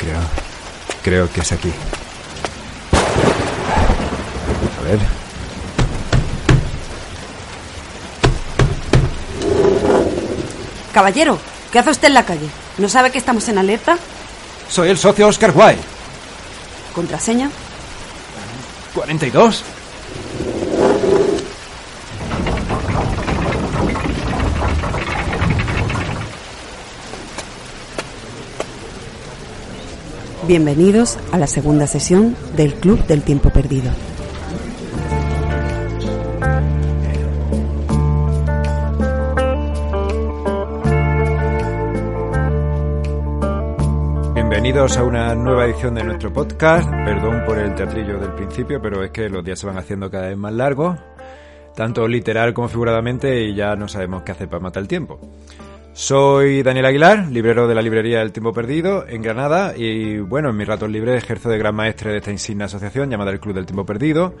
Creo. Creo que es aquí. A ver. Caballero, ¿qué hace usted en la calle? ¿No sabe que estamos en alerta? Soy el socio Oscar White. ¿Contraseña? 42. Bienvenidos a la segunda sesión del Club del Tiempo Perdido. Bienvenidos a una nueva edición de nuestro podcast. Perdón por el teatrillo del principio, pero es que los días se van haciendo cada vez más largos, tanto literal como figuradamente, y ya no sabemos qué hacer para matar el tiempo. Soy Daniel Aguilar, librero de la librería El Tiempo Perdido en Granada y bueno, en mis ratos libres ejerzo de gran maestre de esta insignia asociación llamada el Club del Tiempo Perdido,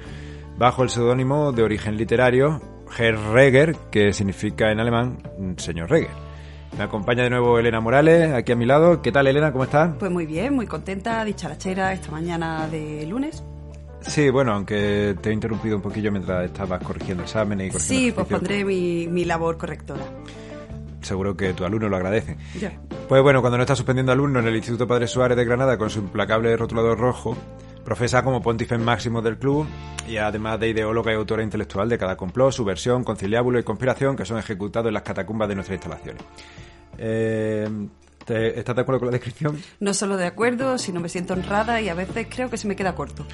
bajo el seudónimo de origen literario Herr Reger, que significa en alemán señor Reger. Me acompaña de nuevo Elena Morales, aquí a mi lado. ¿Qué tal, Elena? ¿Cómo estás? Pues muy bien, muy contenta, dicharachera esta mañana de lunes. Sí, bueno, aunque te he interrumpido un poquillo mientras estabas corrigiendo exámenes y corrigiendo Sí, pues pondré mi, mi labor correctora. Seguro que tus alumnos lo agradecen. Ya. Pues bueno, cuando no está suspendiendo alumnos en el Instituto Padre Suárez de Granada con su implacable rotulador rojo, profesa como pontífice máximo del club y además de ideóloga y autora intelectual de cada complot, subversión, conciliábulo y conspiración que son ejecutados en las catacumbas de nuestras instalaciones. Eh, ¿te- ¿Estás de acuerdo con la descripción? No solo de acuerdo, sino me siento honrada y a veces creo que se me queda corto.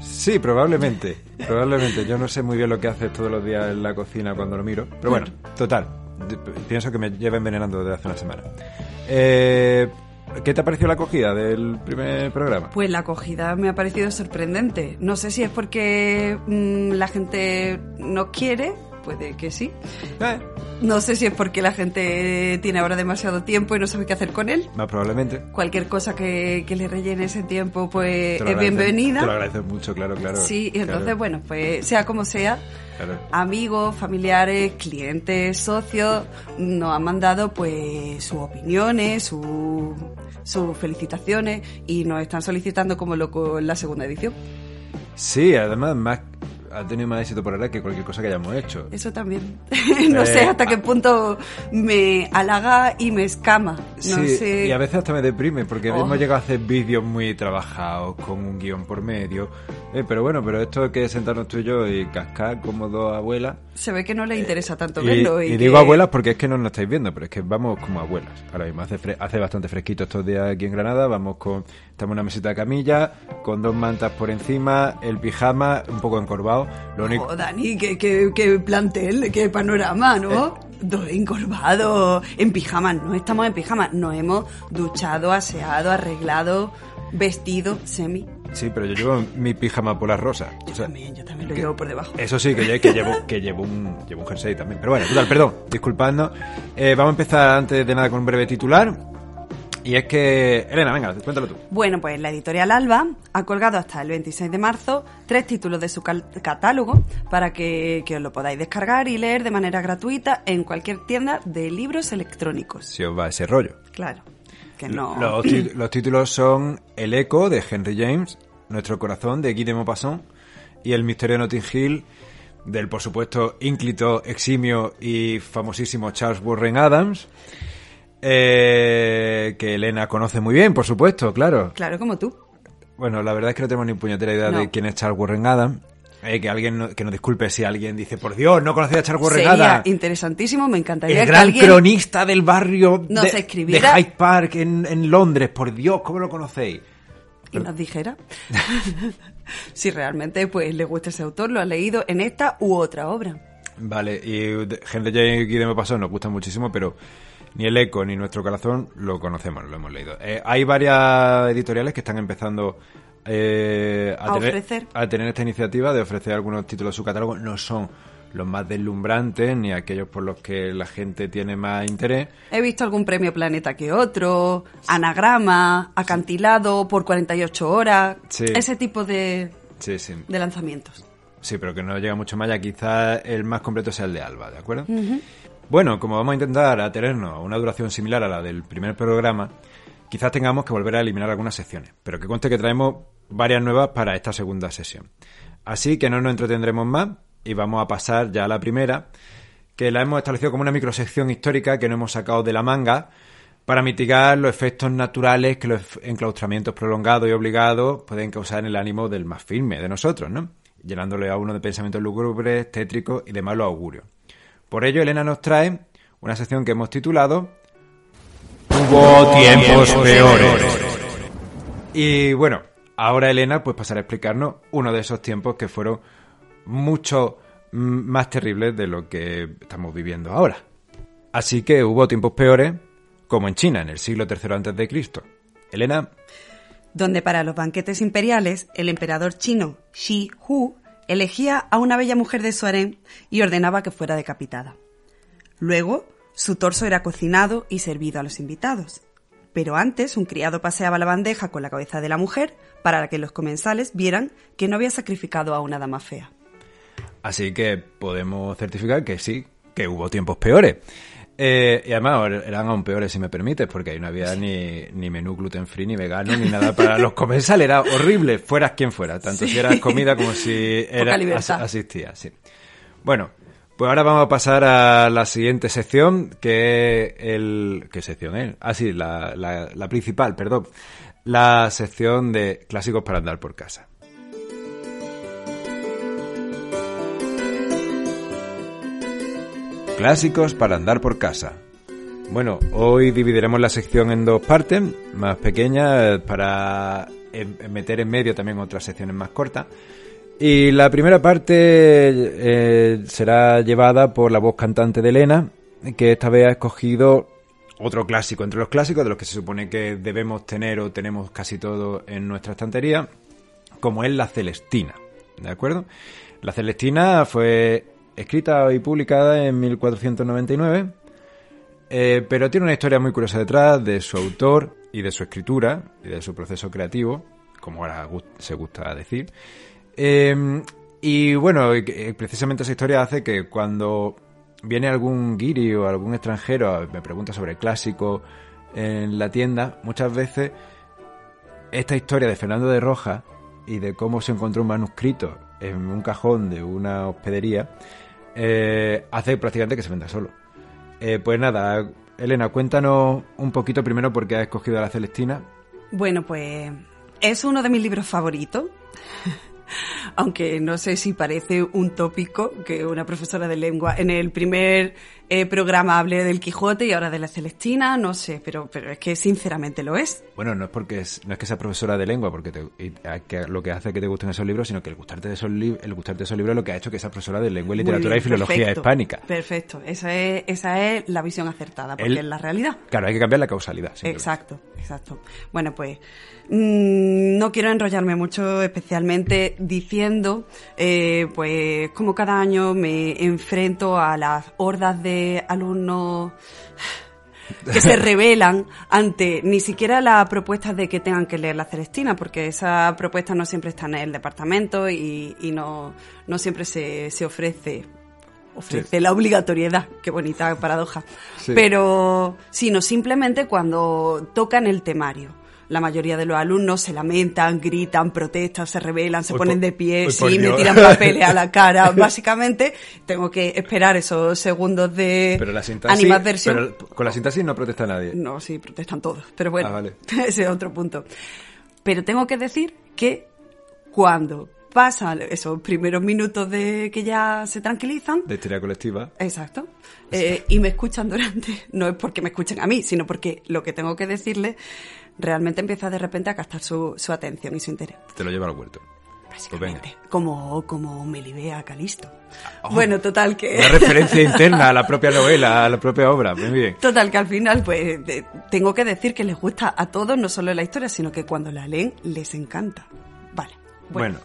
Sí, probablemente. Probablemente. Yo no sé muy bien lo que haces todos los días en la cocina cuando lo miro. Pero bueno, total. Pienso que me lleva envenenando desde hace una semana. Eh, ¿Qué te ha parecido la acogida del primer programa? Pues la acogida me ha parecido sorprendente. No sé si es porque mm, la gente nos quiere, puede que sí. Eh, No sé si es porque la gente tiene ahora demasiado tiempo y no sabe qué hacer con él. más probablemente. Cualquier cosa que, que le rellene ese tiempo, pues es bienvenida. Te lo agradeces mucho, claro, claro. Sí, y entonces, Claro, bueno, pues sea como sea, claro. amigos, familiares, clientes, socios, nos han mandado pues sus opiniones, su- sus felicitaciones y nos están solicitando como loco en la segunda edición. Sí, además más, ha tenido más éxito por ahora que cualquier cosa que hayamos hecho. Eso también. no Eh, sé hasta qué punto me halaga y me escama. No sí, sé. y a veces hasta me deprime porque Oh. hemos llegado a hacer vídeos muy trabajados con un guion por medio. Eh, pero bueno, pero esto que sentarnos tú y yo y cascar como dos abuelas. Se ve que no le interesa tanto verlo. y Y, digo que- abuelas porque es que no nos estáis viendo, pero es que vamos como abuelas. Ahora mismo hace, fre- hace bastante fresquito estos días aquí en Granada. Vamos con. Estamos en una mesita de camilla, con dos mantas por encima, el pijama un poco encorvado. Lo único. Oh, Dani, qué, qué, qué plantel, qué panorama, ¿no? Dos encorvados, en pijama, no estamos en pijama, nos hemos duchado, aseado, arreglado, vestido, semi. Sí, pero yo llevo mi pijama polar rosa. Yo O sea, también, yo también lo que- llevo por debajo. Eso sí, que, yo, que llevo, que llevo, un, llevo un jersey también. Pero bueno, total, perdón, disculpadnos. Eh, vamos a empezar antes de nada con un breve titular. Y es que, Elena, venga, cuéntalo tú. Bueno, pues la editorial Alba ha colgado hasta el 26 de marzo tres títulos de su cal- catálogo para que, que os lo podáis descargar y leer de manera gratuita en cualquier tienda de libros electrónicos. Si os va ese rollo. Claro, que no... Los, los títulos son El eco de Henry James, Nuestro corazón de Guy de Maupassant y El misterio de Notting Hill del, por supuesto, ínclito, eximio y famosísimo Charles Warren Adams, eh, que Elena conoce muy bien, por supuesto, claro. Claro, como tú. Bueno, la verdad es que no tenemos ni puñetera idea No. de quién es Charles Warren Adams. Eh, que alguien que nos disculpe si alguien dice, por Dios, no conocía a Charles Sería Adams. interesantísimo, me encantaría El que gran alguien... cronista del barrio nos de, Hyde Park en, en Londres. Por Dios, ¿cómo lo conocéis? y nos dijera si realmente pues le gusta ese autor, lo ha leído en esta u otra obra. Vale, y Gente Jane y de Me Pasó nos gustan muchísimo, pero ni el eco ni nuestro corazón lo conocemos, lo hemos leído. Eh, hay varias editoriales que están empezando eh, a, A tener, ofrecer. a tener esta iniciativa de ofrecer algunos títulos de su catálogo. No son los más deslumbrantes ni aquellos por los que la gente tiene más interés. He visto algún premio Planeta que otro, anagrama, acantilado por 48 horas, Sí. ese tipo de, Sí, de lanzamientos. Sí, pero que no llega mucho más. Ya quizás el más completo sea el de Alba, ¿de acuerdo? Bueno, como vamos a intentar atenernos a una duración similar a la del primer programa, quizás tengamos que volver a eliminar algunas secciones. Pero que conste que traemos varias nuevas para esta segunda sesión. Así que no nos entretendremos más y vamos a pasar ya a la primera, que la hemos establecido como una microsección histórica que no hemos sacado de la manga para mitigar los efectos naturales que los enclaustramientos prolongados y obligados pueden causar en el ánimo del más firme de nosotros, ¿no? Llenándole a uno de pensamientos lúgubres, tétricos y de malos augurios. Por ello, Elena nos trae una sección que hemos titulado Hubo tiempos peores. Y bueno, ahora Elena pues pasará a explicarnos uno de esos tiempos que fueron mucho mm, más terribles de lo que estamos viviendo ahora. Así que hubo tiempos peores, como en China, en el siglo III Cristo. Elena, donde para los banquetes imperiales el emperador chino Shi Hu elegía a una bella mujer de su harén y ordenaba que fuera decapitada. Luego, su torso era cocinado y servido a los invitados. Pero antes, un criado paseaba la bandeja con la cabeza de la mujer para que los comensales vieran que no había sacrificado a una dama fea. así que podemos certificar que sí, que hubo tiempos peores. Eh, y además eran aún peores, si me permites, porque ahí no había ni, ni menú gluten free, ni vegano, ni nada para los comensales. Era horrible, fueras quien fuera, tanto si eras comida como si era, as- asistía. Sí. Bueno, pues ahora vamos a pasar a la siguiente sección, que es el... ¿Qué sección es? Ah, sí, la, la, la principal, perdón. La sección de clásicos para andar por casa. Clásicos para andar por casa. Bueno, hoy dividiremos la sección en dos partes, más pequeñas, para em- meter en medio también otras secciones más cortas. Y la primera parte eh, será llevada por la voz cantante de Elena, que esta vez ha escogido otro clásico entre los clásicos, de los que se supone que debemos tener o tenemos casi todo en nuestra estantería, como es la Celestina. ¿De acuerdo? La Celestina fue escrita y publicada en 1499, eh, pero tiene una historia muy curiosa detrás de su autor y de su escritura y de su proceso creativo, como ahora se gusta decir. Eh, y bueno, eh, precisamente esa historia hace que cuando viene algún guiri o algún extranjero me pregunta sobre clásico en la tienda, muchas veces esta historia de Fernando de Roja y de cómo se encontró un manuscrito en un cajón de una hospedería eh, hace prácticamente que se venda solo. Eh, pues nada, Elena, cuéntanos un poquito primero por qué has escogido a la Celestina. Bueno, pues es uno de mis libros favoritos. Aunque no sé si parece un tópico que una profesora de lengua en el primer eh, programa hable del Quijote y ahora de la Celestina, no sé, pero, pero es que sinceramente lo es. Bueno, no es porque es- no es que sea profesora de lengua, porque te- y- que lo que hace que te gusten esos libros, sino que el gustarte de esos, el gustarte de esos libros es lo que ha hecho que sea profesora de lengua, Muy literatura bien, y filología perfecto, hispánica. Perfecto, esa es, esa es la visión acertada, porque El- es la realidad. Claro, hay que cambiar la causalidad. Exacto, exacto. Bueno, pues mm, no quiero enrollarme mucho, especialmente diciendo, eh, pues como cada año me enfrento a las hordas de alumnos que se rebelan ante ni siquiera la propuesta de que tengan que leer la Celestina, porque esa propuesta no siempre está en el departamento y, y no, no siempre se, se ofrece ofrece Sí. la obligatoriedad, qué bonita paradoja. Sí. Pero, sino simplemente cuando tocan el temario. La mayoría de los alumnos se lamentan, gritan, protestan, se rebelan, se ponen por- de pie, sí, me tiran papeles a la cara. Básicamente, tengo que esperar esos segundos de Pero la sintaxis, animadversión. pero con la sintaxis no protesta nadie. No, sí, protestan todos. Pero bueno, Ah, vale. ese es otro punto. Pero tengo que decir que cuando pasan esos primeros minutos de que ya se tranquilizan, De histeria colectiva. Exacto. Eh, y me escuchan durante, no es porque me escuchen a mí, sino porque lo que tengo que decirles realmente empieza de repente a captar su, su atención y su interés. Te lo lleva al huerto. básicamente. Como, como Melibea Calisto. Bueno, total que... Una referencia interna a la propia novela, a la propia obra, muy bien. Total que al final, pues, de- tengo que decir que les gusta a todos, no solo la historia, sino que cuando la leen les encanta. Vale. Bueno,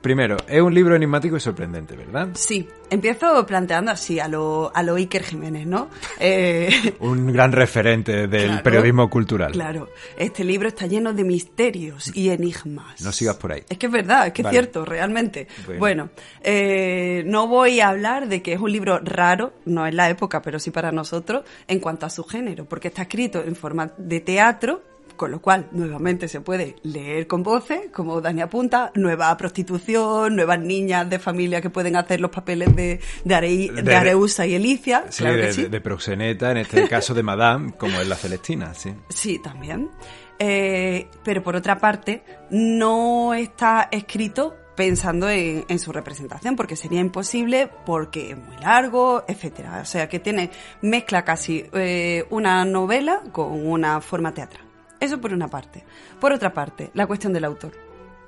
primero, es un libro enigmático y sorprendente, ¿verdad? Sí, empiezo planteando así a lo, a lo Iker Jiménez, ¿no? Eh, Un gran referente del Claro. periodismo cultural. Claro, este libro está lleno de misterios y enigmas. No sigas por ahí. Es que es verdad, es que Vale. es cierto, realmente. Bueno. Bueno, eh, no voy a hablar de que es un libro raro, no en la época, pero sí para nosotros, en cuanto a su género, porque está escrito en forma de teatro, con lo cual nuevamente se puede leer con voces, como Dani apunta, nueva prostitución, nuevas niñas de familia que pueden hacer los papeles de, de, Arei- de De- Areusa y Elicia, Sí, claro de, que sí. de- de proxeneta, en este caso de Madame, como es la Celestina, sí. Sí, también. Eh, pero por otra parte, no está escrito pensando en, en su representación, porque sería imposible, porque es muy largo, etcétera. O sea que tiene, mezcla casi eh, una novela con una forma teatral. Eso por una parte. Por otra parte, la cuestión del autor.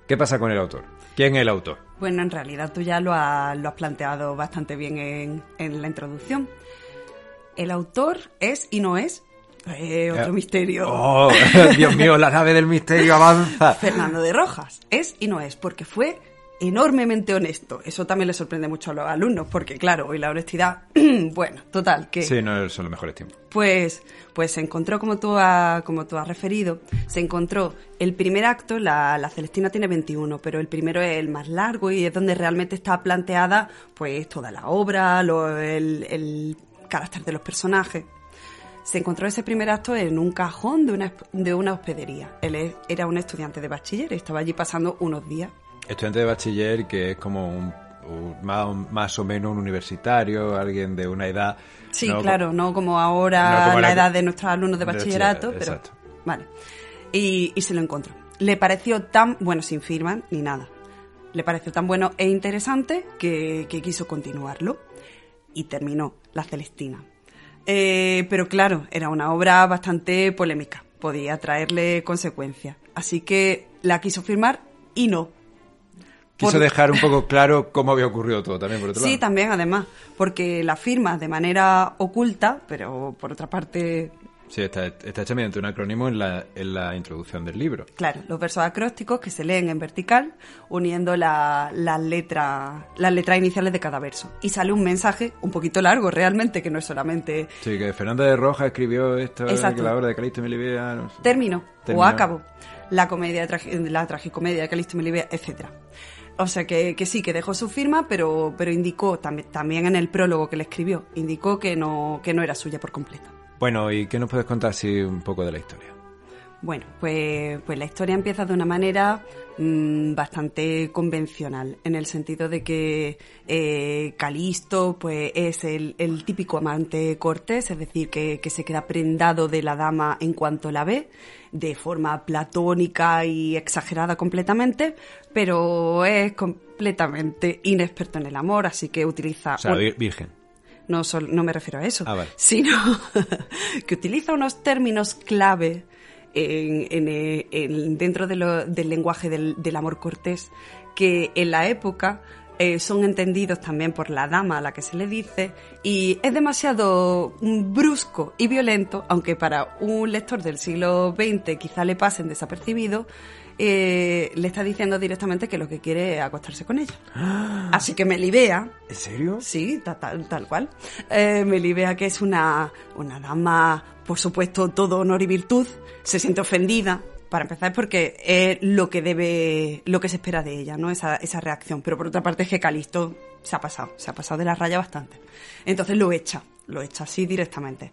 ¿Qué pasa con el autor? ¿Quién es el autor? Bueno, en realidad tú ya lo, has- lo has planteado bastante bien en, en la introducción. El autor es y no es eh, otro Eh, misterio. ¡Oh! Dios mío, la nave del misterio avanza. Fernando de Rojas. Es y no es, porque fue enormemente honesto. Eso también le sorprende mucho a los alumnos, porque claro, hoy la honestidad, bueno, total, que Sí, no son los mejores tiempos. pues, pues se encontró, como tú, has, como tú has referido, se encontró el primer acto, la, la Celestina tiene 21, pero el primero es el más largo y es donde realmente está planteada pues toda la obra, lo- el, el carácter de los personajes. Se encontró ese primer acto en un cajón de una, de una hospedería. Él era un estudiante de bachiller y estaba allí pasando unos días. Estudiante de bachiller que es como un, un- más, más o menos un universitario, alguien de una edad... Sí, ¿no? claro, no como ahora No como la la- edad de nuestros alumnos de de bachillerato, pero exacto. vale. Y, y se lo encontró. Le pareció tan bueno sin firma ni nada. Le pareció tan bueno e interesante que, que quiso continuarlo y terminó La Celestina. Eh, pero claro, era una obra bastante polémica, podía traerle consecuencias. Así que la quiso firmar y no. Quiso Por- dejar un poco claro cómo había ocurrido todo también, por otro Sí, lado. también, además, porque la firma de manera oculta, pero por otra parte, Sí, está, está hecha mediante un acrónimo en la, en la introducción del libro. claro, los versos acrósticos que se leen en vertical, uniendo la- las letras las letras iniciales de cada verso. Y sale un mensaje un poquito largo, realmente, que no es solamente Sí, que Fernanda de Roja escribió esto, Exacto. que la obra de Calixto Melibea... no sé. Terminó. o acabo, la comedia, la tragicomedia de Calisto y Melibea, etcétera. O sea que, que sí, que dejó su firma, pero, pero indicó también, también en el prólogo que le escribió, indicó que no, que no era suya por completo. Bueno, ¿y qué nos puedes contar así un poco de la historia? Bueno, pues, pues la historia empieza de una manera mm, bastante convencional, en el sentido de que eh, Calisto pues, es el, el típico amante cortés, es decir, que, que se queda prendado de la dama en cuanto la ve, de forma platónica y exagerada completamente, pero es completamente inexperto en el amor, así que utiliza... O sea, un- virgen. no, no me refiero a eso, Ah, vale. sino que utiliza unos términos clave en- en, eh, en- dentro del lenguaje del, del amor cortés que en la época eh, son entendidos también por la dama a la que se le dice y es demasiado brusco y violento, aunque para un lector del siglo XX quizá le pasen desapercibido, eh, le está diciendo directamente que lo que quiere es acostarse con ella. Así que Melibea, ¿En serio? Sí, ta- tal, tal cual. Eh, Melibea, que es una, una dama, por supuesto, todo honor y virtud, se siente ofendida. Para empezar, porque es lo que debe, lo que se espera de ella, ¿no? Esa, esa reacción. Pero por otra parte es que Calisto se ha pasado, se ha pasado de la raya bastante. Entonces lo echa, lo echa así directamente.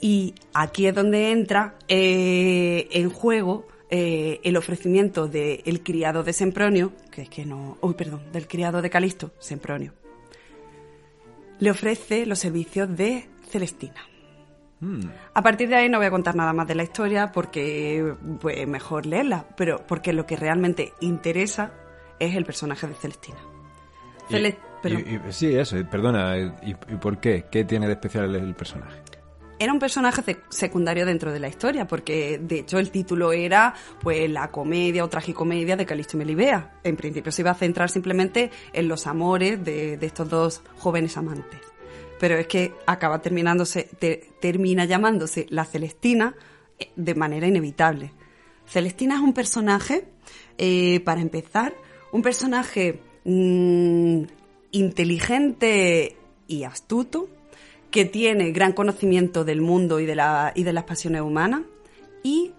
Y aquí es donde entra eh, en juego eh, el ofrecimiento del criado de Sempronio, que es que no, uy, perdón, del criado de Calisto, Sempronio. Le ofrece los servicios de Celestina. Mm. A partir de ahí no voy a contar nada más de la historia porque pues, mejor leerla, pero porque lo que realmente interesa es el personaje de Celestina. Y- Cele- y- perdón. y- sí, eso, perdona, ¿y, por qué? ¿Qué tiene de especial el personaje? Era un personaje sec- secundario dentro de la historia, porque de hecho el título era pues la comedia o tragicomedia de Calisto y Melibea. En principio se iba a centrar simplemente en los amores de, estos dos jóvenes amantes. Pero es que acaba terminándose, te- termina llamándose la Celestina eh, de manera inevitable. Celestina es un personaje, eh, para empezar, un personaje mm, inteligente y astuto, que tiene gran conocimiento del mundo y de, la, y de las pasiones humanas y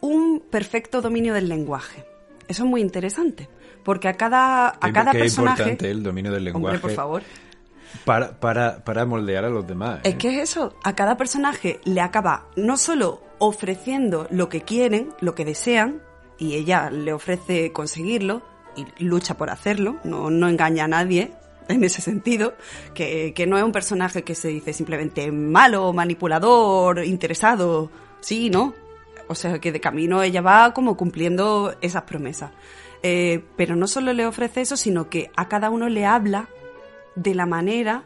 un perfecto dominio del lenguaje. Eso es muy interesante, porque a cada, a cada personaje... importante el dominio del lenguaje. Hombre, por favor. Para, para, para moldear a los demás. ¿eh? Es que es eso, a cada personaje le acaba no solo ofreciendo lo que quieren, lo que desean, y ella le ofrece conseguirlo y lucha por hacerlo, no, no engaña a nadie en ese sentido, que, que no es un personaje que se dice simplemente malo, manipulador, interesado, sí, ¿no? O sea, que de camino ella va como cumpliendo esas promesas. Eh, pero no solo le ofrece eso, sino que a cada uno le habla de la manera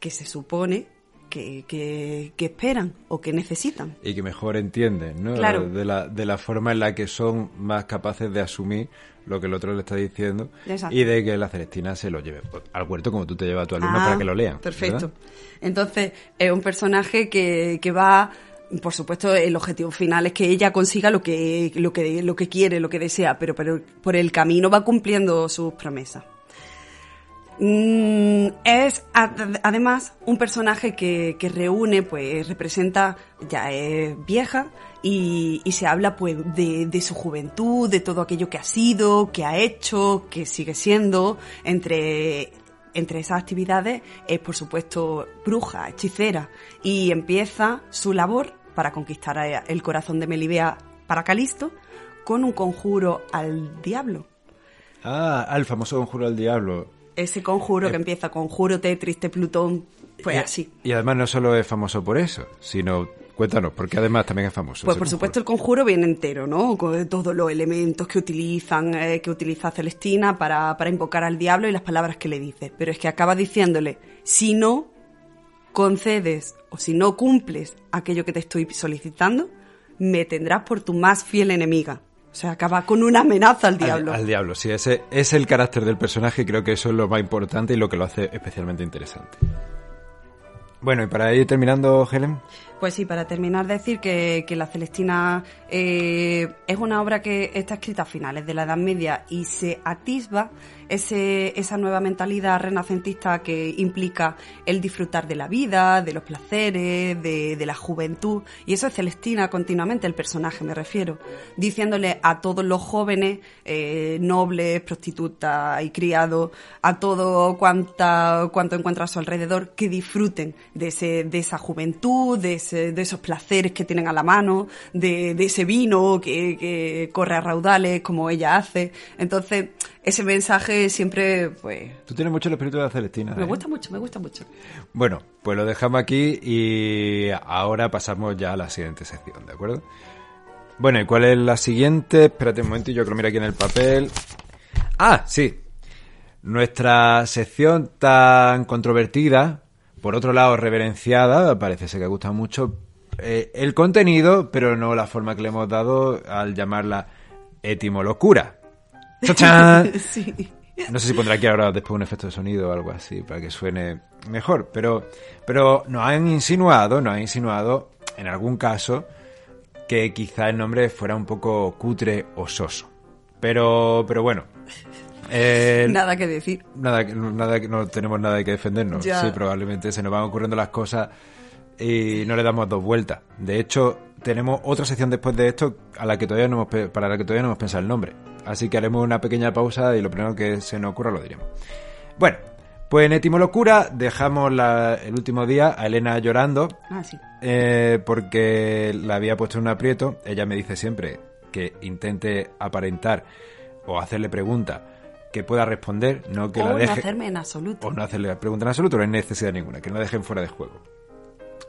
que se supone que, que- que esperan o que necesitan. y que mejor entienden, ¿no? Claro. De la, de la forma en la que son más capaces de asumir lo que el otro le está diciendo Exacto. y de que la Celestina se lo lleve al huerto como tú te llevas a tu alumno Ah, para que lo lean. Perfecto. ¿verdad? Entonces, es un personaje que, que va, por supuesto, el objetivo final es que ella consiga lo que, lo que, lo que quiere, lo que desea, pero, pero por el camino va cumpliendo sus promesas. Mm, es ad- además un personaje que, que reúne, pues representa, ya es vieja y, y se habla pues de, de su juventud, de todo aquello que ha sido, que ha hecho, que sigue siendo, entre, entre esas actividades es por supuesto bruja, hechicera y empieza su labor para conquistar a- el corazón de Melibea para Calisto con un conjuro al diablo. Ah, al famoso conjuro al diablo. Ese conjuro que empieza conjuro Tetris, Te Plutón, pues y, así. Y además no solo es famoso por eso, sino, cuéntanos, porque además también es famoso. Pues por supuesto el conjuro viene entero, ¿no? Con todos los elementos que utilizan, eh, que utiliza Celestina para, para invocar al diablo y las palabras que le dice. Pero es que acaba diciéndole, si no concedes o si no cumples aquello que te estoy solicitando, me tendrás por tu más fiel enemiga. O sea, acaba con una amenaza al diablo. Al, al diablo, sí, ese es el carácter del personaje y creo que eso es lo más importante y lo que lo hace especialmente interesante. Bueno, y para ir terminando, Helen, Pues sí, para terminar, decir que, que La Celestina eh, es una obra que está escrita a finales de la Edad Media y se atisba ese, esa nueva mentalidad renacentista que implica el disfrutar de la vida, de los placeres, de, de la juventud. Y eso es Celestina continuamente, el personaje me refiero, diciéndole a todos los jóvenes, eh, nobles, prostitutas y criados, a todo cuanta, cuanto encuentra a su alrededor, que disfruten de, ese, de esa juventud, de, de esos placeres que tienen a la mano, de, de ese vino que, que corre a raudales como ella hace. Entonces, ese mensaje siempre, pues, tú tienes mucho el espíritu de la Celestina. me ¿eh? gusta mucho, me gusta mucho. Bueno, pues lo dejamos aquí y ahora pasamos ya a la siguiente sección, ¿de acuerdo? Bueno, ¿y cuál es la siguiente? Espérate un momento, yo que lo miro aquí en el papel. Ah, sí. Nuestra sección tan controvertida, por otro lado reverenciada, parece ser que gusta mucho eh, el contenido, pero no la forma que le hemos dado al llamarla etimolocura. ¡Chachán! sí. No sé si pondré aquí ahora después un efecto de sonido o algo así para que suene mejor, pero, pero nos han insinuado, nos han insinuado en algún caso que quizá el nombre fuera un poco cutre o soso. Pero, pero bueno. Eh, Nada que decir. nada, nada, no tenemos nada que defendernos. Ya. Sí, probablemente se nos van ocurriendo las cosas y no le damos dos vueltas. De hecho, tenemos otra sección después de esto a la que todavía no hemos, para la que todavía no hemos pensado el nombre. Así que haremos una pequeña pausa y lo primero que se nos ocurra lo diremos. Bueno, pues en Etimolocura dejamos la- el último día a Elena llorando Ah, sí. eh, porque la había puesto en un aprieto. Ella me dice siempre que intente aparentar o hacerle preguntas que pueda responder, no que o la no deje hacerme en absoluto. o no hacerle pregunta en absoluto, no hay necesidad ninguna, que no la dejen fuera de juego.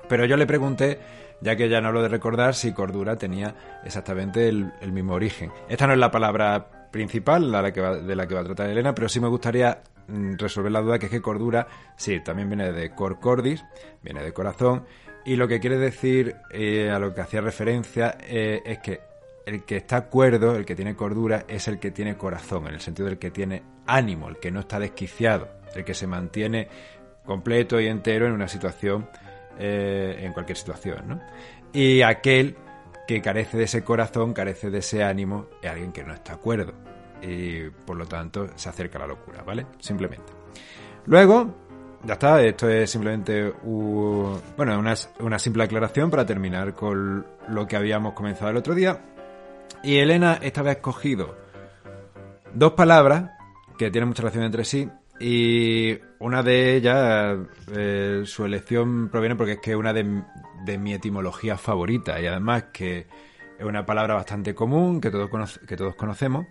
Pero yo le pregunté, ya que ya no hablo de recordar, si cordura tenía exactamente el, el mismo origen. Esta no es la palabra principal la que va- de la que va a tratar Elena, pero sí me gustaría mm, resolver la duda que es que cordura, sí, también viene de cor cordis, viene de corazón, Y lo que quiere decir, eh, a lo que hacía referencia, eh, es que el que está cuerdo, el que tiene cordura, es el que tiene corazón, en el sentido del que tiene ánimo, el que no está desquiciado, el que se mantiene completo y entero en una situación, eh, en cualquier situación, ¿no? Y aquel que carece de ese corazón, carece de ese ánimo, es alguien que no está cuerdo. Y por lo tanto se acerca a la locura, ¿vale? Simplemente. Luego, ya está, esto es simplemente un, bueno, una, una simple aclaración para terminar con lo que habíamos comenzado el otro día. Y Elena esta vez ha escogido dos palabras que tienen mucha relación entre sí y una de ellas, eh, su elección proviene porque es que es una de, de mi etimología favorita y además que es una palabra bastante común que todos, conoce- que todos conocemos,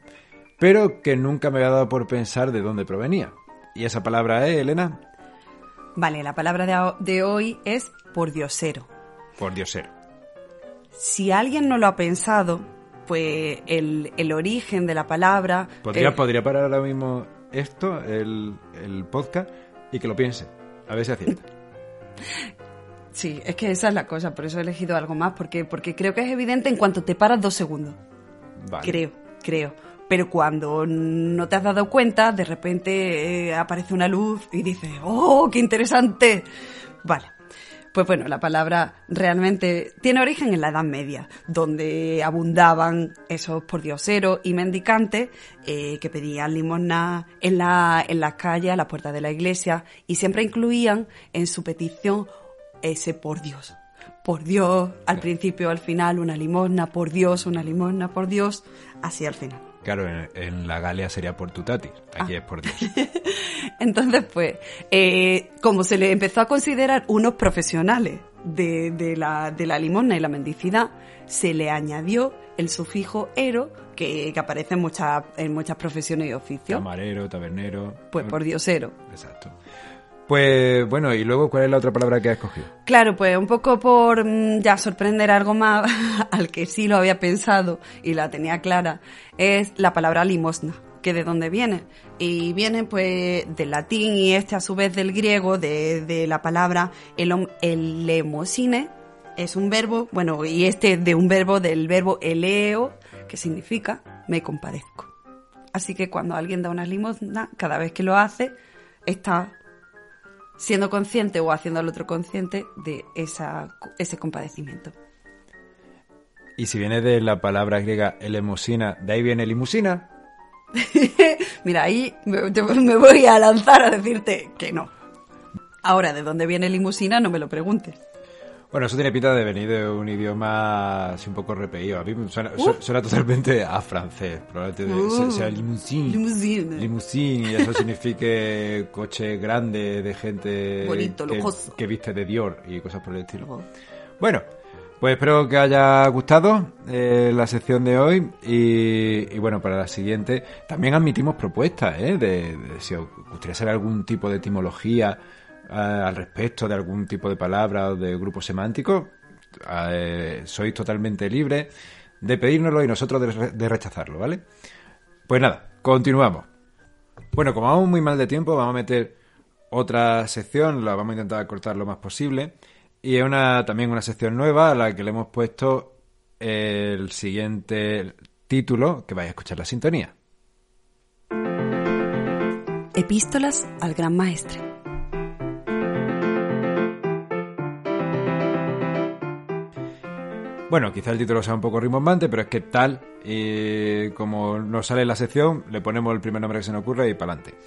pero que nunca me había dado por pensar de dónde provenía. Y esa palabra es, Elena, Vale, la palabra de hoy es por diosero. por diosero. Si alguien no lo ha pensado, pues el, el origen de la palabra... Podría, eh, podría parar ahora mismo esto, el, el podcast, y que lo piense. A ver si acierta. Sí, es que esa es la cosa, por eso he elegido algo más, porque, porque creo que es evidente en cuanto te paras dos segundos. Vale. Creo, creo. Pero cuando no te has dado cuenta, de repente eh, aparece una luz y dices, ¡oh, qué interesante! Vale. Pues bueno, la palabra realmente tiene origen en la Edad Media, donde abundaban esos pordioseros y mendicantes eh, que pedían limosna en, la, en las calles, a las puertas de la iglesia, y siempre incluían en su petición ese por Dios. Por Dios, al principio, al final, una limosna, por Dios, una limosna, por Dios, así al final. Claro, en, en la Galia sería por tutatis. Aquí es por Dios. Entonces, pues, eh, como se le empezó a considerar unos profesionales de, de la, de la limosna y la mendicidad, se le añadió el sufijo ero, que, que aparece en muchas, en muchas profesiones y oficios. Camarero, tabernero. Pues por diosero. Exacto. Pues bueno, y luego, ¿cuál es la otra palabra que has escogido? Claro, pues un poco por mm, ya sorprender algo más al que sí lo había pensado y la tenía clara, es la palabra limosna, que de dónde viene. Y viene pues del latín y este a su vez del griego, de, la palabra elom- elemosine, es un verbo, bueno, y este de un verbo del verbo eleo, que significa me compadezco. Así que cuando alguien da una limosna, cada vez que lo hace, está siendo consciente o haciendo al otro consciente de esa, ese compadecimiento. Y si viene de la palabra griega elemosina, de ahí viene limusina. Mira, ahí me, me voy a lanzar a decirte que no. Ahora, ¿de dónde viene limusina? No me lo preguntes. Bueno, eso tiene pinta de venir de un idioma así un poco repeído. A mí suena, su- suena totalmente a francés. Probablemente de- Uh. se- sea limousine. Limousine. Limousine, y eso signifique coche grande de gente Bonito, que, lujoso. que viste de Dior y cosas por el estilo. Bueno, pues espero que haya gustado eh, la sección de hoy y, y bueno, para la siguiente también admitimos propuestas, ¿eh? De, de si os gustaría saber algún tipo de etimología al respecto de algún tipo de palabra o de grupo semántico, eh, sois totalmente libres de pedírnoslo y nosotros de, de rechazarlo, ¿vale? Pues nada, continuamos. Bueno, como vamos muy mal de tiempo, vamos a meter otra sección, la vamos a intentar cortar lo más posible. Y es una, también una sección nueva a la que le hemos puesto el siguiente título, que vais a escuchar la sintonía. Epístolas al Gran Maestre. Bueno, quizá el título sea un poco rimbombante, pero es que tal, y como nos sale en la sección, le ponemos el primer nombre que se nos ocurre y para adelante.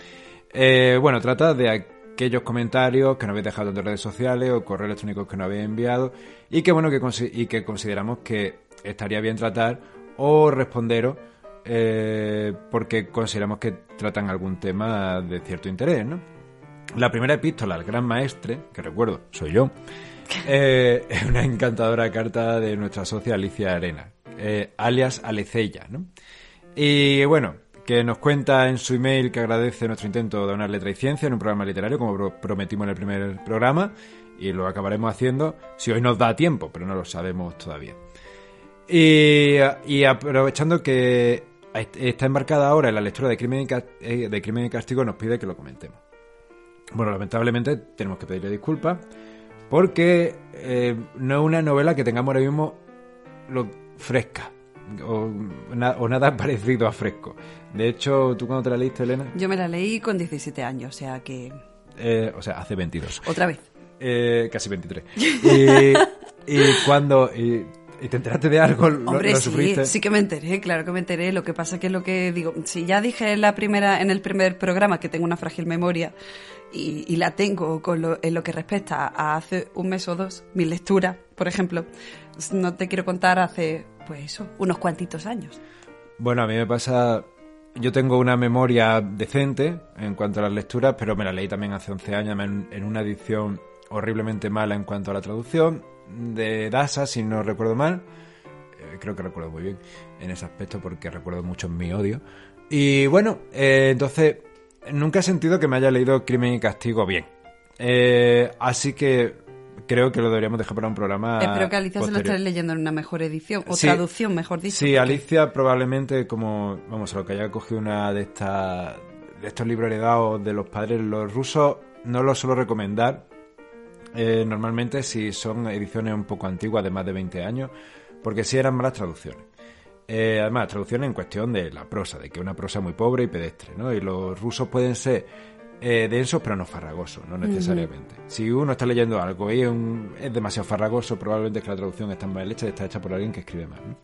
Eh, bueno, trata de aquellos comentarios que nos habéis dejado en redes sociales o correos electrónicos que nos habéis enviado y que, bueno, que, y que consideramos que estaría bien tratar o responderos eh, porque consideramos que tratan algún tema de cierto interés, ¿no? La primera epístola al gran maestre, que recuerdo, soy yo, eh, una encantadora carta de nuestra socia Alicia Arena, eh, alias Alecella, ¿no? Y bueno, que nos cuenta en su email que agradece nuestro intento de una letra y ciencia en un programa literario, como pro- prometimos en el primer programa, y lo acabaremos haciendo si hoy nos da tiempo, pero no lo sabemos todavía. Y, y aprovechando que está embarcada ahora en la lectura de Crimen eh, de Crimen y Castigo, nos pide que lo comentemos. Bueno, lamentablemente tenemos que pedirle disculpas, porque eh, no es una novela que tengamos ahora mismo lo fresca o, na- o nada parecido a fresco. De hecho, ¿tú cuando te la leíste, Elena? Yo me la leí con 17 años, o sea que... Eh, o sea, hace 22. Otra vez. Eh, casi 23. Y, y cuando... Y, y te enteraste de algo, lo, Hombre, lo sí, sufriste. sí que me enteré, claro que me enteré. Lo que pasa que es lo que digo, si ya dije en la primera, en el primer programa que tengo una frágil memoria y, y la tengo con lo, en lo que respecta a hace un mes o dos, mi lectura, por ejemplo, no te quiero contar hace, pues eso, unos cuantitos años. Bueno, a mí me pasa... Yo tengo una memoria decente en cuanto a las lecturas, pero me la leí también hace 11 años en una edición horriblemente mala en cuanto a la traducción de Dasa, si no recuerdo mal. Eh, creo que recuerdo muy bien en ese aspecto porque recuerdo mucho mi odio. Y bueno, eh, entonces nunca he sentido que me haya leído Crimen y Castigo bien. Eh, así que creo que lo deberíamos dejar para un programa. Espero que Alicia se lo esté leyendo en una mejor edición, o Sí. traducción, mejor dicho. Sí, porque- Alicia probablemente como, vamos, a lo que haya cogido una de estas de estos libros heredados de los padres los rusos, no lo suelo recomendar. Eh, normalmente si son ediciones un poco antiguas de más de 20 años, porque sí eran malas traducciones. Eh, además, traducciones en cuestión de la prosa, de que una prosa muy pobre y pedestre, ¿no? Y los rusos pueden ser eh, densos, pero no farragosos, no necesariamente. Si uno está leyendo algo y es, un- es demasiado farragoso, probablemente es que la traducción está mal hecha y está hecha por alguien que escribe mal. ¿no?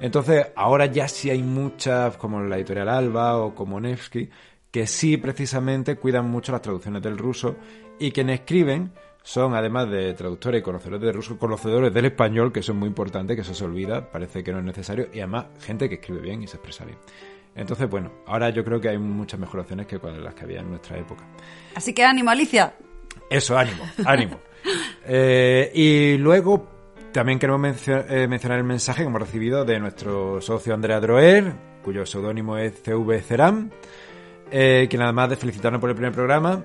Entonces, ahora ya sí hay muchas, como la editorial Alba o como Nevsky, que sí precisamente cuidan mucho las traducciones del ruso y quienes escriben son, además de traductores y conocedores de ruso, conocedores del español, que eso es muy importante, que eso se olvida, parece que no es necesario, y además gente que escribe bien y se expresa bien. Entonces, bueno, ahora yo creo que hay muchas mejores opciones que las que había en nuestra época. Así que ánimo, Alicia. Eso, ánimo, ánimo. Eh, y luego también queremos mencio- eh, mencionar el mensaje que hemos recibido de nuestro socio Andrea Droer, cuyo seudónimo es CV Ceram, eh, quien además de felicitarnos por el primer programa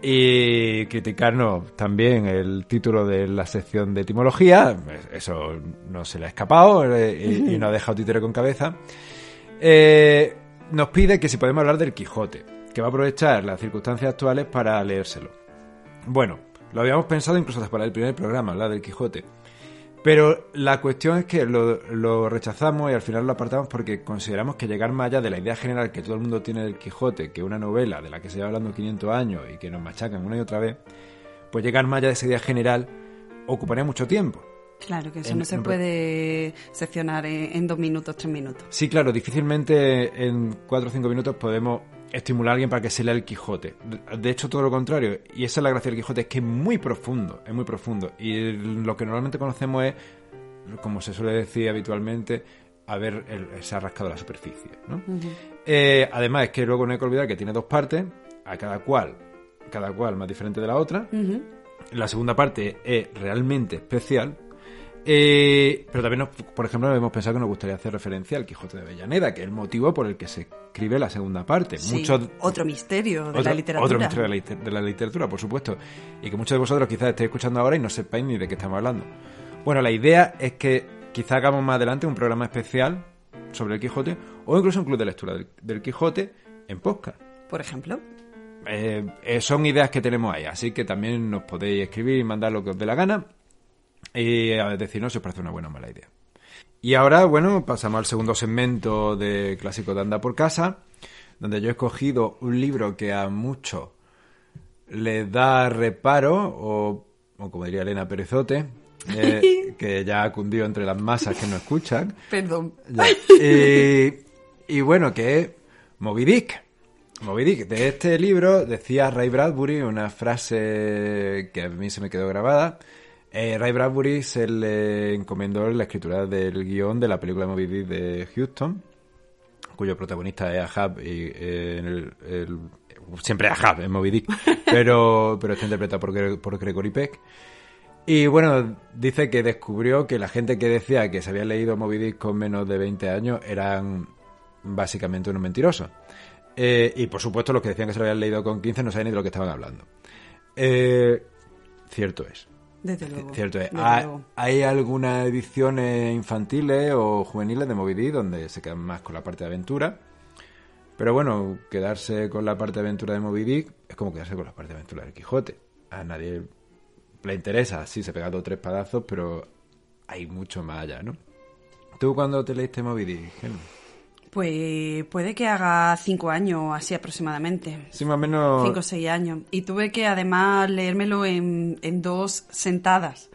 y criticarnos también el título de la sección de etimología, pues eso no se le ha escapado eh, y, no ha dejado títere con cabeza, eh, nos pide que si podemos hablar del Quijote, que va a aprovechar las circunstancias actuales para leérselo. Bueno, lo habíamos pensado incluso hasta para el primer programa, hablar del Quijote. Pero la cuestión es que lo, lo rechazamos y al final lo apartamos porque consideramos que llegar más allá de la idea general que todo el mundo tiene del Quijote, que una novela de la que se lleva hablando 500 años y que nos machacan una y otra vez, pues llegar más allá de esa idea general ocuparía mucho tiempo. Claro que eso En- no se en- puede seccionar en, en dos minutos, tres minutos. Sí, claro, difícilmente en 4 o 5 minutos podemos estimular a alguien para que se lea el Quijote. De- hecho, todo lo contrario. Y esa es la gracia del Quijote, es que es muy profundo, es muy profundo. Y lo que normalmente conocemos es, como se suele decir habitualmente, haber el- se ha rascado la superficie. ¿no? Eh, además, es que luego no hay que olvidar que tiene dos partes, a cada cual, cada cual más diferente de la otra. La segunda parte es realmente especial. Eh, pero también, nos- por ejemplo, hemos pensado que nos gustaría hacer referencia al Quijote de Avellaneda, que es el motivo por el que se escribe la segunda parte. Sí, Muchos- otro misterio de otro, la literatura. otro misterio de la, liter- de la literatura, por supuesto. Y que muchos de vosotros quizás estéis escuchando ahora y no sepáis ni de qué estamos hablando. Bueno, la idea es que quizá hagamos más adelante un programa especial sobre el Quijote o incluso un club de lectura del, del Quijote en podcast. Por ejemplo. Eh, eh, son ideas que tenemos ahí, así que también nos podéis escribir y mandar lo que os dé la gana y a decirnos si os parece una buena o mala idea. Y ahora, bueno, pasamos al segundo segmento de Clásico de Anda por Casa, donde yo he escogido un libro que a muchos les da reparo, o, o como diría Elena Perezote, eh, que ya ha cundido entre las masas que no escuchan. Perdón. Y, y bueno, que es Moby Dick. Moby Dick. De este libro decía Ray Bradbury una frase que a mí se me quedó grabada. Eh, Ray Bradbury se le encomendó la escritura del guion de la película Moby Dick de Houston, cuyo protagonista es Ahab y eh, el, el- siempre Ahab en Moby Dick, pero, pero está interpretado por, Gre- por Gregory Peck. Y bueno, dice que descubrió que la gente que decía que se había leído Moby Dick con menos de 20 años eran básicamente unos mentirosos. Eh, y por supuesto los que decían que se lo habían leído con 15 no sabían ni de lo que estaban hablando. Eh, cierto es. Desde luego. Cierto es. desde Hay, luego. hay algunas ediciones infantiles o juveniles de Moby Dick donde se quedan más con la parte de aventura. Pero bueno, quedarse con la parte de aventura de Moby Dick es como quedarse con la parte de aventura del Quijote. A nadie le interesa, sí, se pega dos o tres padazos, pero hay mucho más allá, ¿no? ¿Tú cuándo te leíste Moby Dick? Pues puede que haga cinco años, así aproximadamente. Sí, más o menos. Cinco o seis años. Y tuve que además leérmelo en, en dos sentadas.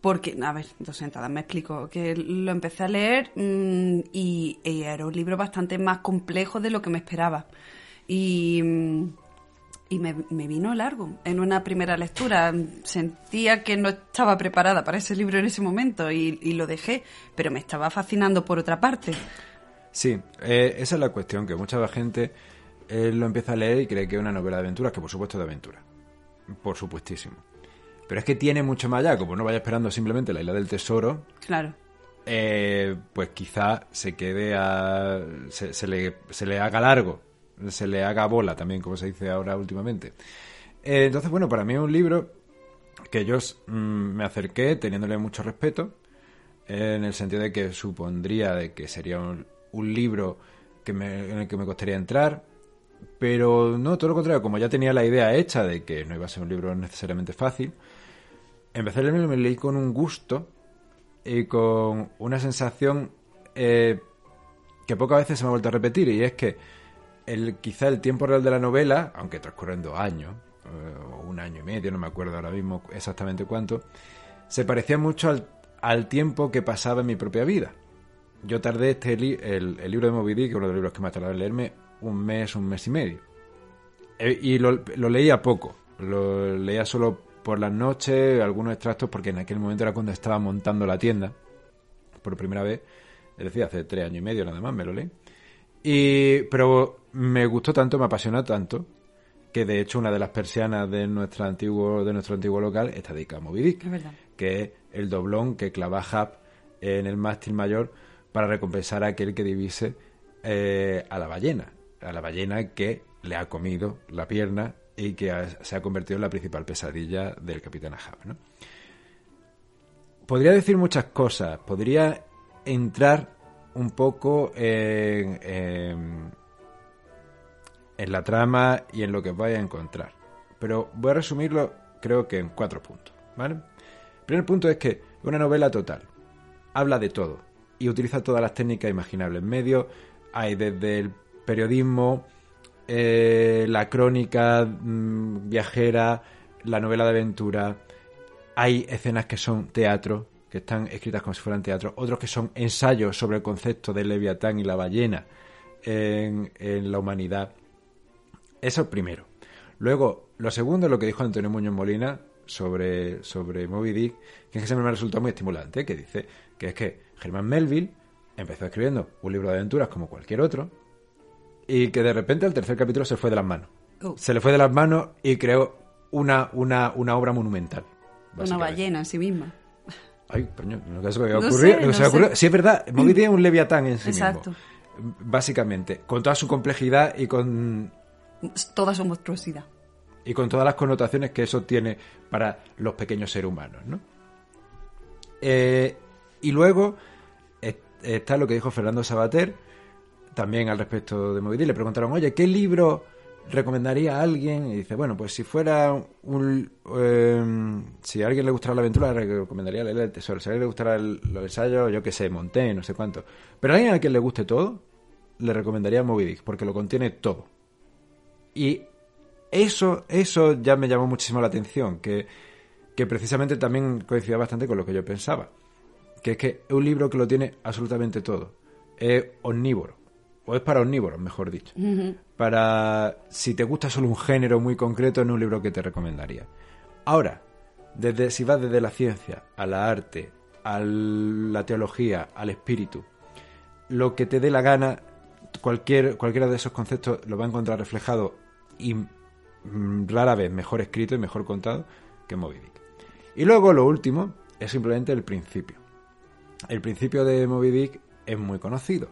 Porque, a ver, dos sentadas, me explico. Que lo empecé a leer mm, y, y era un libro bastante más complejo de lo que me esperaba. Y, mm, y me, me vino largo en una primera lectura. Sentía que no estaba preparada para ese libro en ese momento y, y lo dejé, pero me estaba fascinando por otra parte. Sí, eh, esa es la cuestión, que mucha gente eh, lo empieza a leer y cree que es una novela de aventuras, que por supuesto es de aventura. Por supuestísimo. Pero es que tiene mucho más allá, como no vaya esperando simplemente la isla del tesoro. Claro. eh, pues quizá se quede a. Se, se le, se le haga largo, se le haga bola también, como se dice ahora últimamente. Eh, entonces, bueno, para mí es un libro que yo mm, me acerqué teniéndole mucho respeto, eh, en el sentido de que supondría de que sería un, un libro que me, en el que me costaría entrar, pero no, todo lo contrario, como ya tenía la idea hecha de que no iba a ser un libro necesariamente fácil, empecé a leerme y me leí con un gusto y con una sensación eh, que pocas veces se me ha vuelto a repetir, y es que el, quizá el tiempo real de la novela, aunque transcurren dos años, eh, o un año y medio, no me acuerdo ahora mismo exactamente cuánto, se parecía mucho al, al tiempo que pasaba en mi propia vida. Yo tardé este li- el, el libro de Moby Dick, uno de los libros que me ha tardado en leerme, un mes, un mes y medio. Eh, y lo, lo leía poco, lo leía solo por las noches, algunos extractos, porque en aquel momento era cuando estaba montando la tienda, por primera vez, es decir, hace tres años y medio nada más me lo leí. Y, pero me gustó tanto, me apasionó tanto, que de hecho una de las persianas de, nuestro antiguo, de nuestro antiguo local está dedicada a Moby Dick Es que es el doblón que clava Hub en el mástil mayor para recompensar a aquel que divise eh, a la ballena, a la ballena que le ha comido la pierna y que se ha convertido en la principal pesadilla del capitán Ahab. Podría decir muchas cosas, podría entrar un poco en, la trama y en lo que vais a encontrar, pero voy a resumirlo creo que en cuatro puntos, ¿vale? El primer punto es que una novela total. Habla de todo y utiliza todas las técnicas imaginables. En medio hay desde el periodismo, eh, la crónica mm, viajera, la novela de aventura. Hay escenas que son teatro, que están escritas como si fueran teatro. Otros que son ensayos sobre el concepto del leviatán y la ballena en, la humanidad. Eso primero. Luego, lo segundo es lo que dijo Antonio Muñoz Molina sobre, sobre Moby Dick, que es que siempre me ha resultado muy estimulante, que dice que es que Germán Melville empezó escribiendo un libro de aventuras como cualquier otro, y que de repente el tercer capítulo se fue de las manos. Oh. Se le fue de las manos y creó una, una, una obra monumental. Una ballena en sí misma. Ay, coño, no se me había No sé, no no ocurrió. sé. Sí, es verdad, Moby es un leviatán en sí Exacto. mismo. Básicamente, con toda su complejidad y con Toda su monstruosidad. y con todas las connotaciones que eso tiene para los pequeños seres humanos, ¿no? Eh, y luego está lo que dijo Fernando Sabater, también al respecto de Moby. Le preguntaron, oye, ¿qué libro recomendaría a alguien? Y dice, bueno, pues si fuera un... eh, si a alguien le gustara la aventura, recomendaría leer El Tesoro. Si a alguien le gustara el- los ensayos, yo qué sé, Montaigne, no sé cuánto. Pero a alguien a quien le guste todo, le recomendaría Moby Dick, porque lo contiene todo. Y eso, eso ya me llamó muchísimo la atención, que, que precisamente también coincidía bastante con lo que yo pensaba. Que es que es un libro que lo tiene absolutamente todo. Es omnívoro. O es para omnívoros, mejor dicho. Para si te gusta solo un género muy concreto, es un libro que te recomendaría. Ahora, desde, si vas desde la ciencia, a la arte, a la teología, al espíritu, lo que te dé la gana, cualquier, cualquiera de esos conceptos lo va a encontrar reflejado y mm, rara vez mejor escrito y mejor contado que Moby Dick. Y luego lo último es simplemente el principio. El principio de Moby Dick es muy conocido,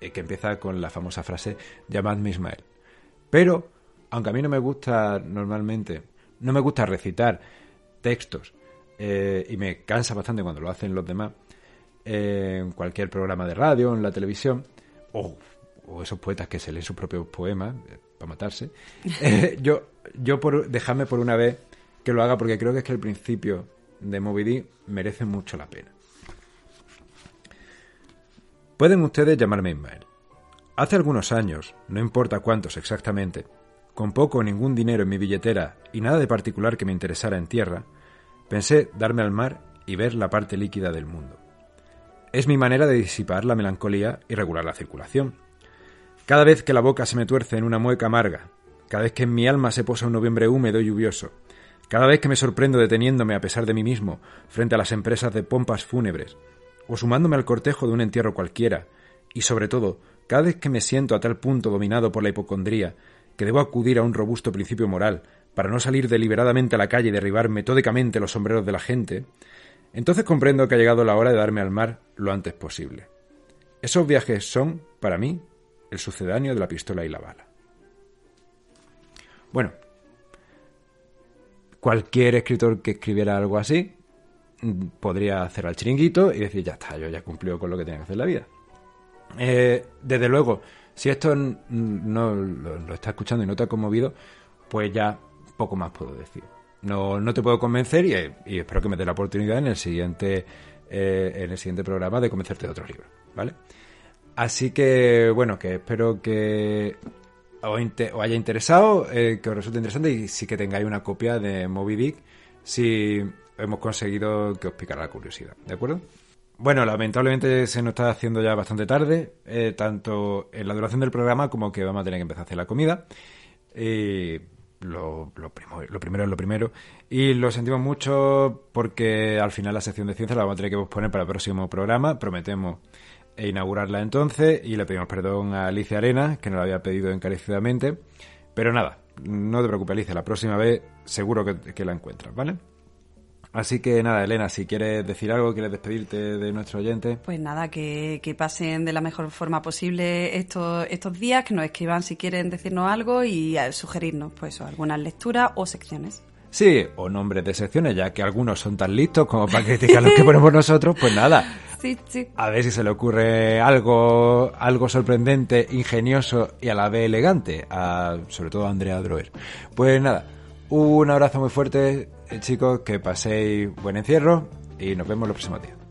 eh, que empieza con la famosa frase llamadme Ismael. Pero, aunque a mí no me gusta normalmente, no me gusta recitar textos eh, y me cansa bastante cuando lo hacen los demás, eh, en cualquier programa de radio, en la televisión, o, o esos poetas que se leen sus propios poemas eh, para matarse, yo, yo por, dejadme por una vez que lo haga porque creo que es que el principio de Moby Dick merece mucho la pena. Pueden ustedes llamarme Ismael. Hace algunos años, no importa cuántos exactamente, con poco o ningún dinero en mi billetera y nada de particular que me interesara en tierra, pensé darme al mar y ver la parte líquida del mundo. Es mi manera de disipar la melancolía y regular la circulación. Cada vez que la boca se me tuerce en una mueca amarga, cada vez que en mi alma se posa un noviembre húmedo y lluvioso, cada vez que me sorprendo deteniéndome a pesar de mí mismo frente a las empresas de pompas fúnebres, o sumándome al cortejo de un entierro cualquiera, y sobre todo, cada vez que me siento a tal punto dominado por la hipocondría que debo acudir a un robusto principio moral para no salir deliberadamente a la calle y derribar metódicamente los sombreros de la gente, entonces comprendo que ha llegado la hora de darme al mar lo antes posible. Esos viajes son, para mí, el sucedáneo de la pistola y la bala. Bueno, cualquier escritor que escribiera algo así podría hacer al chiringuito y decir, ya está, yo ya cumplió con lo que tenía que hacer en la vida. Eh, desde luego, si esto no lo, está escuchando y no te ha conmovido, pues ya poco más puedo decir. No, no te puedo convencer y, espero que me dé la oportunidad en el siguiente eh, en el siguiente programa de convencerte de otro libro, ¿vale? Así que, bueno, que espero que os, haya interesado, eh, que os resulte interesante y sí que tengáis una copia de Moby Dick si hemos conseguido que os picara la curiosidad, ¿de acuerdo? Bueno, lamentablemente se nos está haciendo ya bastante tarde, eh, tanto en la duración del programa como que vamos a tener que empezar a hacer la comida. Y lo, primero es lo primero. Y lo sentimos mucho porque al final la sección de ciencia la vamos a tener que posponer para el próximo programa. Prometemos inaugurarla entonces y le pedimos perdón a Alicia Arena, que nos lo había pedido encarecidamente. Pero nada, no te preocupes, Alicia, la próxima vez seguro que la encuentras, ¿vale? Así que nada, Elena, si quieres decir algo, quieres despedirte de nuestro oyente. Pues nada, que, pasen de la mejor forma posible estos, estos días, que nos escriban si quieren decirnos algo y sugerirnos pues algunas lecturas o secciones. Sí, o nombres de secciones, ya que algunos son tan listos como para criticar los que ponemos nosotros, pues nada. Sí, sí. A ver si se le ocurre algo, algo sorprendente, ingenioso y a la vez elegante, a, sobre todo a Andrea Droer. Pues nada, un abrazo muy fuerte, chicos, que paséis buen encierro y nos vemos los próximos días.